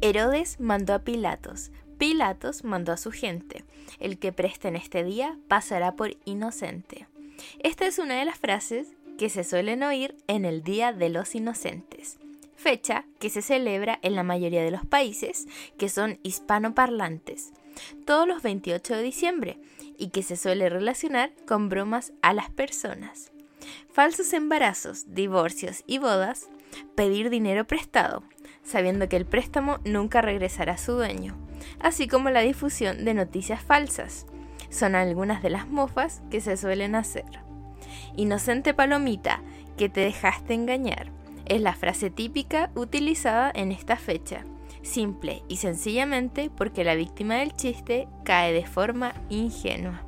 Herodes mandó a Pilatos, Pilatos mandó a su gente. El que preste en este día pasará por inocente. Esta es una de las frases que se suelen oír en el Día de los Inocentes, fecha que se celebra en la mayoría de los países que son hispanoparlantes, todos los 28 de diciembre, y que se suele relacionar con bromas a las personas. Falsos embarazos, divorcios y bodas, pedir dinero prestado, sabiendo que el préstamo nunca regresará a su dueño así como la difusión de noticias falsas. Son algunas de las mofas que se suelen hacer. Inocente palomita, que te dejaste engañar, es la frase típica utilizada en esta fecha, simple y sencillamente porque la víctima del chiste cae de forma ingenua.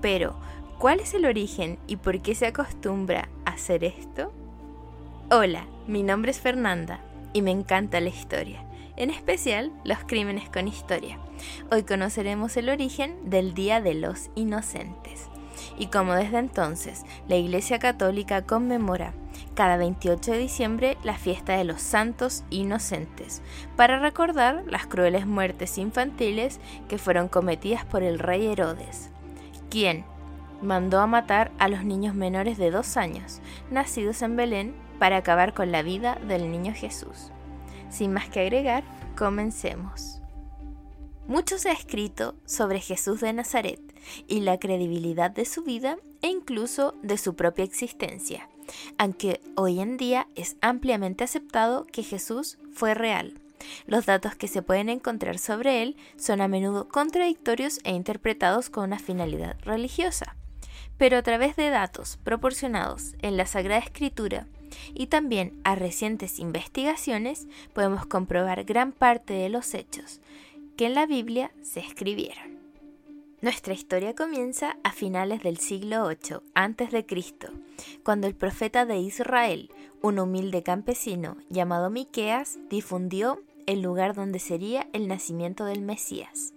Pero, ¿cuál es el origen y por qué se acostumbra a hacer esto? Hola, mi nombre es Fernanda y me encanta la historia en especial los crímenes con historia. Hoy conoceremos el origen del Día de los Inocentes. Y como desde entonces la Iglesia Católica conmemora cada 28 de diciembre la fiesta de los santos inocentes, para recordar las crueles muertes infantiles que fueron cometidas por el rey Herodes, quien mandó a matar a los niños menores de dos años, nacidos en Belén, para acabar con la vida del niño Jesús. Sin más que agregar, comencemos. Mucho se ha escrito sobre Jesús de Nazaret y la credibilidad de su vida e incluso de su propia existencia, aunque hoy en día es ampliamente aceptado que Jesús fue real. Los datos que se pueden encontrar sobre él son a menudo contradictorios e interpretados con una finalidad religiosa. Pero a través de datos proporcionados en la Sagrada Escritura y también a recientes investigaciones podemos comprobar gran parte de los hechos que en la Biblia se escribieron. Nuestra historia comienza a finales del siglo VIII a.C., cuando el profeta de Israel, un humilde campesino llamado Miqueas, difundió el lugar donde sería el nacimiento del Mesías.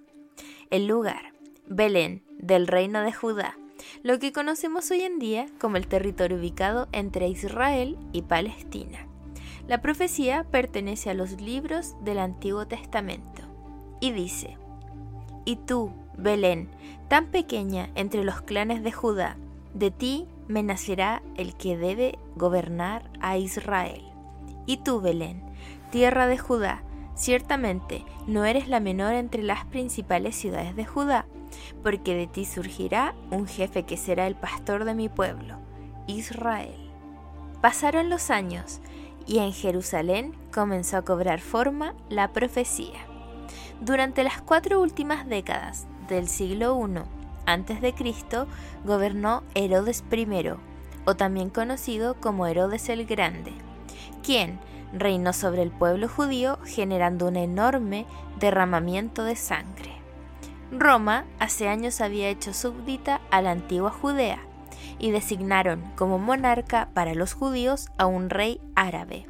El lugar, Belén, del reino de Judá, lo que conocemos hoy en día como el territorio ubicado entre Israel y Palestina. La profecía pertenece a los libros del Antiguo Testamento y dice, Y tú, Belén, tan pequeña entre los clanes de Judá, de ti me nacerá el que debe gobernar a Israel. Y tú, Belén, tierra de Judá, ciertamente no eres la menor entre las principales ciudades de Judá, porque de ti surgirá un jefe que será el pastor de mi pueblo, Israel. Pasaron los años y en Jerusalén comenzó a cobrar forma la profecía. Durante las cuatro últimas décadas del siglo I a.C., gobernó Herodes I, o también conocido como Herodes el Grande, quien reinó sobre el pueblo judío generando un enorme derramamiento de sangre. Roma hace años había hecho súbdita a la antigua Judea y designaron como monarca para los judíos a un rey árabe.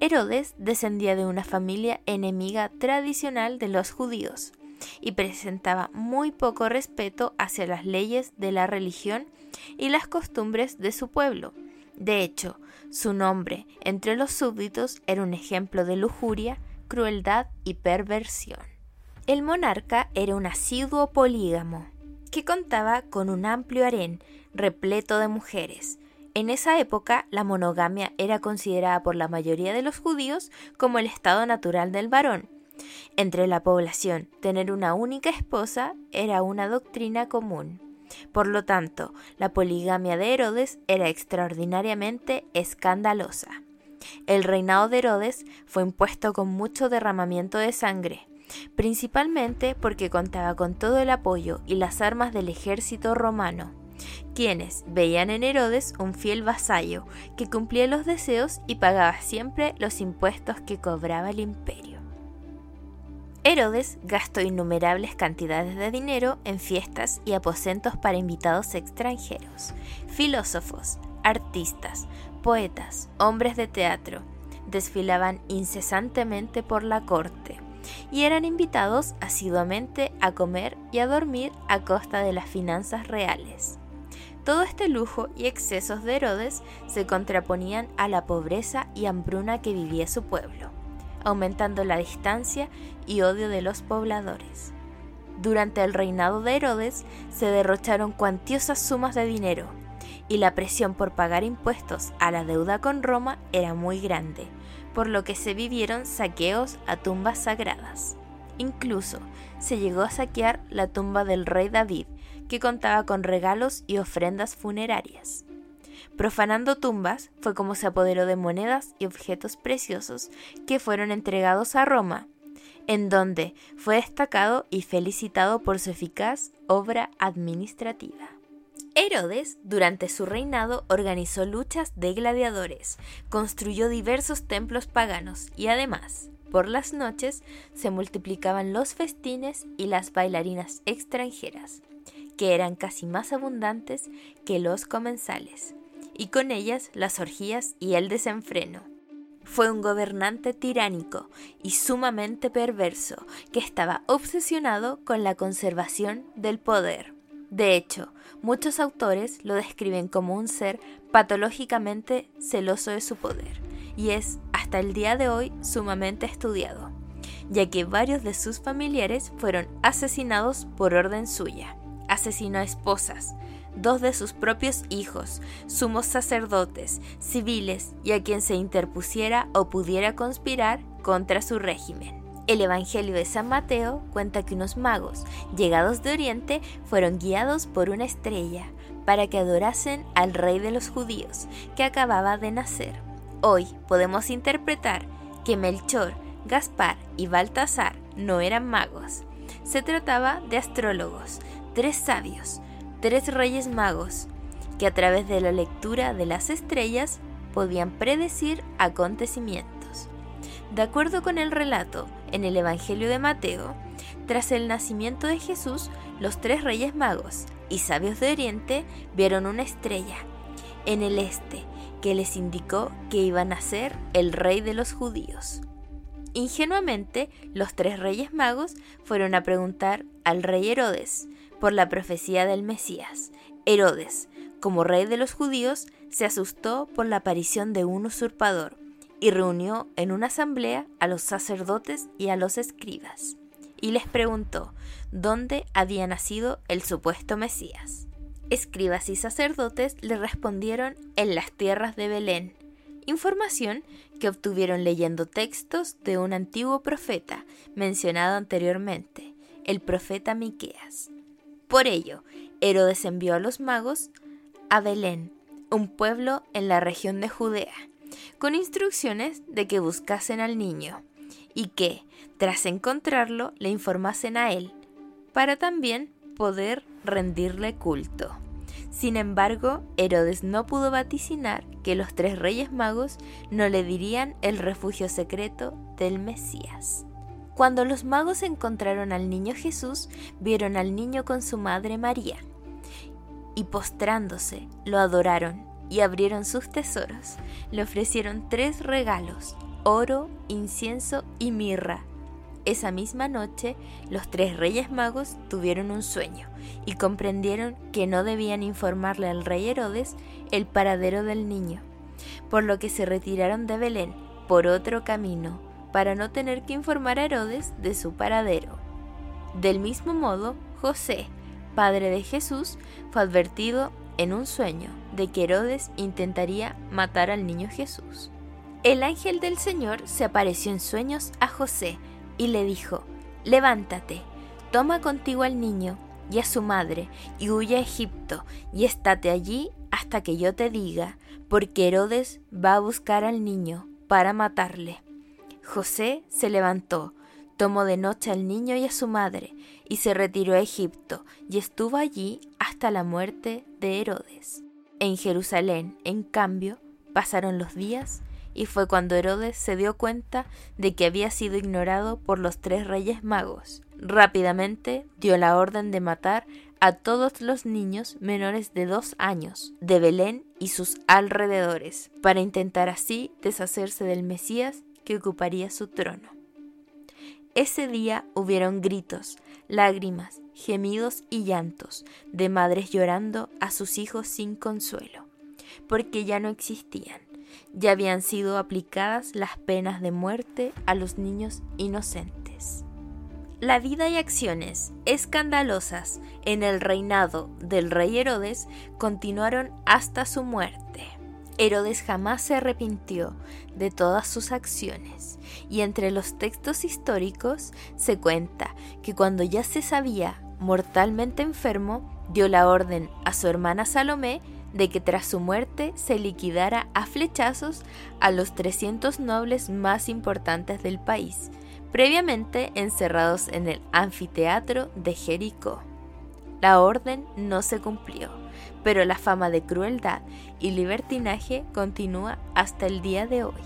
Herodes descendía de una familia enemiga tradicional de los judíos y presentaba muy poco respeto hacia las leyes de la religión y las costumbres de su pueblo. De hecho, su nombre entre los súbditos era un ejemplo de lujuria, crueldad y perversión. El monarca era un asiduo polígamo, que contaba con un amplio harén repleto de mujeres. En esa época, la monogamia era considerada por la mayoría de los judíos como el estado natural del varón. Entre la población, tener una única esposa era una doctrina común. Por lo tanto, la poligamia de Herodes era extraordinariamente escandalosa. El reinado de Herodes fue impuesto con mucho derramamiento de sangre principalmente porque contaba con todo el apoyo y las armas del ejército romano, quienes veían en Herodes un fiel vasallo que cumplía los deseos y pagaba siempre los impuestos que cobraba el imperio. Herodes gastó innumerables cantidades de dinero en fiestas y aposentos para invitados extranjeros, filósofos, artistas, poetas, hombres de teatro, desfilaban incesantemente por la corte y eran invitados asiduamente a comer y a dormir a costa de las finanzas reales. Todo este lujo y excesos de Herodes se contraponían a la pobreza y hambruna que vivía su pueblo. aumentando la distancia y odio de los pobladores. Durante el reinado de Herodes se derrocharon cuantiosas sumas de dinero, y la presión por pagar impuestos a la deuda con Roma era muy grande, por lo que se vivieron saqueos a tumbas sagradas. Incluso se llegó a saquear la tumba del rey David, que contaba con regalos y ofrendas funerarias. Profanando tumbas fue como se apoderó de monedas y objetos preciosos que fueron entregados a Roma, en donde fue destacado y felicitado por su eficaz obra administrativa. Herodes, durante su reinado, organizó luchas de gladiadores, construyó diversos templos paganos y además, por las noches, se multiplicaban los festines y las bailarinas extranjeras, que eran casi más abundantes que los comensales, y con ellas las orgías y el desenfreno. Fue un gobernante tiránico y sumamente perverso que estaba obsesionado con la conservación del poder. De hecho, muchos autores lo describen como un ser patológicamente celoso de su poder, y es hasta el día de hoy sumamente estudiado, ya que varios de sus familiares fueron asesinados por orden suya. Asesinó a esposas, dos de sus propios hijos, sumos sacerdotes, civiles y a quien se interpusiera o pudiera conspirar contra su régimen. El Evangelio de San Mateo cuenta que unos magos, llegados de Oriente, fueron guiados por una estrella para que adorasen al rey de los judíos, que acababa de nacer. Hoy podemos interpretar que Melchor, Gaspar y Baltasar no eran magos. Se trataba de astrólogos, tres sabios, tres reyes magos, que a través de la lectura de las estrellas podían predecir acontecimientos. De acuerdo con el relato en el Evangelio de Mateo, tras el nacimiento de Jesús, los tres reyes magos y sabios de Oriente vieron una estrella en el este que les indicó que iba a nacer el rey de los judíos. Ingenuamente, los tres reyes magos fueron a preguntar al rey Herodes por la profecía del Mesías. Herodes, como rey de los judíos, se asustó por la aparición de un usurpador y reunió en una asamblea a los sacerdotes y a los escribas, y les preguntó dónde había nacido el supuesto Mesías. Escribas y sacerdotes le respondieron en las tierras de Belén, información que obtuvieron leyendo textos de un antiguo profeta mencionado anteriormente, el profeta Miqueas. Por ello, Herodes envió a los magos a Belén, un pueblo en la región de Judea, con instrucciones de que buscasen al niño y que, tras encontrarlo, le informasen a él, para también poder rendirle culto. Sin embargo, Herodes no pudo vaticinar que los tres reyes magos no le dirían el refugio secreto del Mesías. Cuando los magos encontraron al niño Jesús, vieron al niño con su madre María, y postrándose, lo adoraron y abrieron sus tesoros. Le ofrecieron tres regalos, oro, incienso y mirra. Esa misma noche, los tres reyes magos tuvieron un sueño y comprendieron que no debían informarle al rey Herodes el paradero del niño, por lo que se retiraron de Belén por otro camino, para no tener que informar a Herodes de su paradero. Del mismo modo, José, padre de Jesús, fue advertido en un sueño de que Herodes intentaría matar al niño Jesús. El ángel del Señor se apareció en sueños a José y le dijo, Levántate, toma contigo al niño y a su madre y huye a Egipto y estate allí hasta que yo te diga, porque Herodes va a buscar al niño para matarle. José se levantó, tomó de noche al niño y a su madre, y se retiró a Egipto, y estuvo allí hasta la muerte de Herodes. En Jerusalén, en cambio, pasaron los días, y fue cuando Herodes se dio cuenta de que había sido ignorado por los tres reyes magos. Rápidamente dio la orden de matar a todos los niños menores de dos años de Belén y sus alrededores, para intentar así deshacerse del Mesías que ocuparía su trono. Ese día hubieron gritos, lágrimas, gemidos y llantos de madres llorando a sus hijos sin consuelo, porque ya no existían, ya habían sido aplicadas las penas de muerte a los niños inocentes. La vida y acciones escandalosas en el reinado del rey Herodes continuaron hasta su muerte. Herodes jamás se arrepintió de todas sus acciones y entre los textos históricos se cuenta que cuando ya se sabía mortalmente enfermo, dio la orden a su hermana Salomé de que tras su muerte se liquidara a flechazos a los 300 nobles más importantes del país, previamente encerrados en el anfiteatro de Jericó. La orden no se cumplió, pero la fama de crueldad y libertinaje continúa hasta el día de hoy.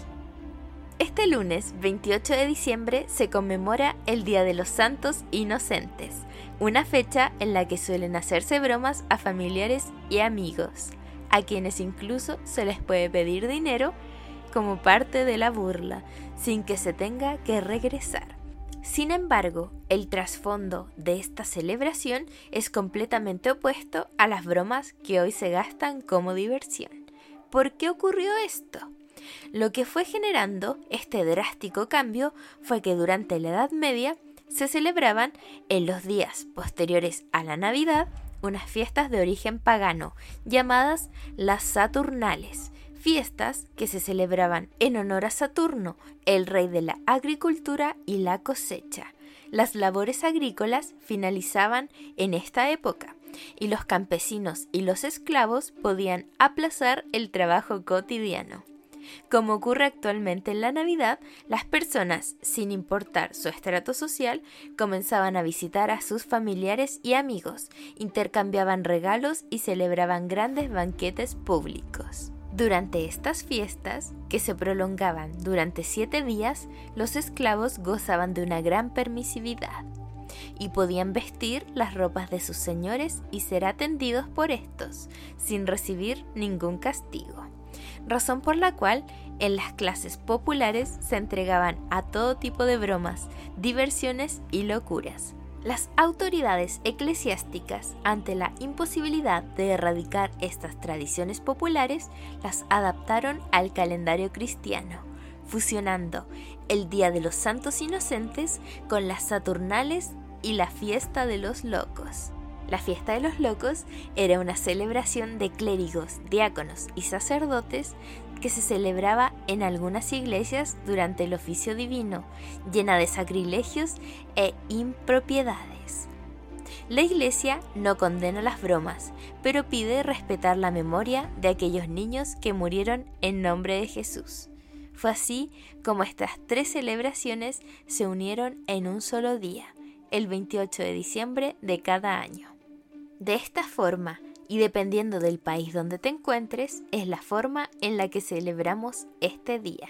Este lunes 28 de diciembre se conmemora el Día de los Santos Inocentes, una fecha en la que suelen hacerse bromas a familiares y amigos, a quienes incluso se les puede pedir dinero como parte de la burla, sin que se tenga que regresar. Sin embargo, el trasfondo de esta celebración es completamente opuesto a las bromas que hoy se gastan como diversión. ¿Por qué ocurrió esto? Lo que fue generando este drástico cambio fue que durante la Edad Media se celebraban en los días posteriores a la Navidad unas fiestas de origen pagano llamadas las Saturnales, fiestas que se celebraban en honor a Saturno, el rey de la agricultura y la cosecha. Las labores agrícolas finalizaban en esta época y los campesinos y los esclavos podían aplazar el trabajo cotidiano. Como ocurre actualmente en la Navidad, las personas, sin importar su estrato social, comenzaban a visitar a sus familiares y amigos, intercambiaban regalos y celebraban grandes banquetes públicos. Durante estas fiestas, que se prolongaban durante siete días, los esclavos gozaban de una gran permisividad y podían vestir las ropas de sus señores y ser atendidos por estos, sin recibir ningún castigo razón por la cual en las clases populares se entregaban a todo tipo de bromas, diversiones y locuras. Las autoridades eclesiásticas, ante la imposibilidad de erradicar estas tradiciones populares, las adaptaron al calendario cristiano, fusionando el Día de los Santos Inocentes con las Saturnales y la Fiesta de los Locos. La fiesta de los locos era una celebración de clérigos, diáconos y sacerdotes que se celebraba en algunas iglesias durante el oficio divino, llena de sacrilegios e impropiedades. La iglesia no condena las bromas, pero pide respetar la memoria de aquellos niños que murieron en nombre de Jesús. Fue así como estas tres celebraciones se unieron en un solo día, el 28 de diciembre de cada año. De esta forma, y dependiendo del país donde te encuentres, es la forma en la que celebramos este día.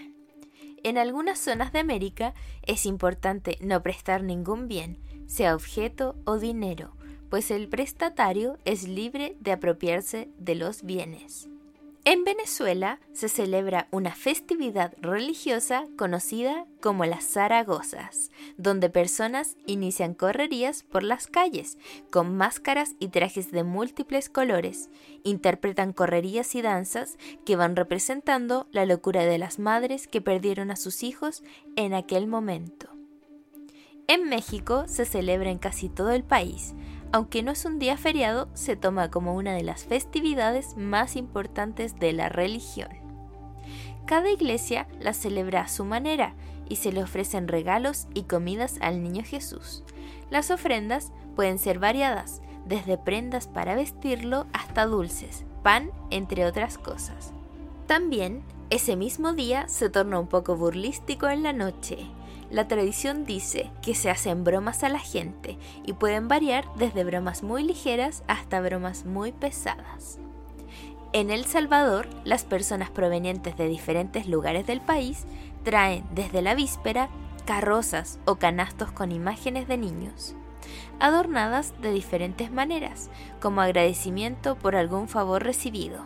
En algunas zonas de América es importante no prestar ningún bien, sea objeto o dinero, pues el prestatario es libre de apropiarse de los bienes. En Venezuela se celebra una festividad religiosa conocida como las Zaragozas, donde personas inician correrías por las calles con máscaras y trajes de múltiples colores, interpretan correrías y danzas que van representando la locura de las madres que perdieron a sus hijos en aquel momento. En México se celebra en casi todo el país, aunque no es un día feriado, se toma como una de las festividades más importantes de la religión. Cada iglesia la celebra a su manera y se le ofrecen regalos y comidas al niño Jesús. Las ofrendas pueden ser variadas, desde prendas para vestirlo hasta dulces, pan, entre otras cosas. También, ese mismo día se torna un poco burlístico en la noche, la tradición dice que se hacen bromas a la gente y pueden variar desde bromas muy ligeras hasta bromas muy pesadas. En El Salvador, las personas provenientes de diferentes lugares del país traen desde la víspera carrozas o canastos con imágenes de niños, adornadas de diferentes maneras, como agradecimiento por algún favor recibido,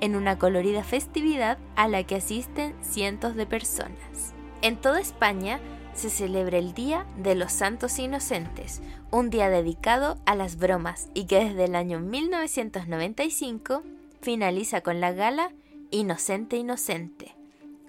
en una colorida festividad a la que asisten cientos de personas. En toda España se celebra el Día de los Santos Inocentes, un día dedicado a las bromas y que desde el año 1995 finaliza con la gala Inocente Inocente,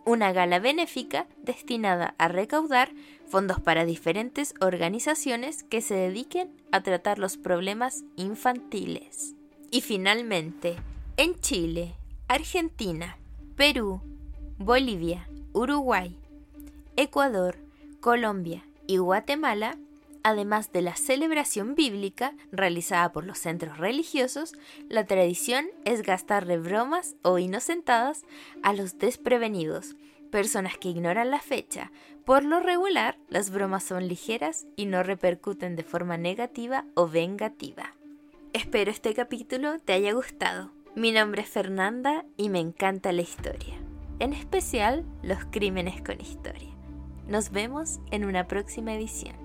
una gala benéfica destinada a recaudar fondos para diferentes organizaciones que se dediquen a tratar los problemas infantiles. Y finalmente, en Chile, Argentina, Perú, Bolivia, Uruguay, Ecuador, Colombia y Guatemala, además de la celebración bíblica realizada por los centros religiosos, la tradición es gastarle bromas o inocentadas a los desprevenidos, personas que ignoran la fecha. Por lo regular, las bromas son ligeras y no repercuten de forma negativa o vengativa. Espero este capítulo te haya gustado. Mi nombre es Fernanda y me encanta la historia, en especial los crímenes con historia. Nos vemos en una próxima edición.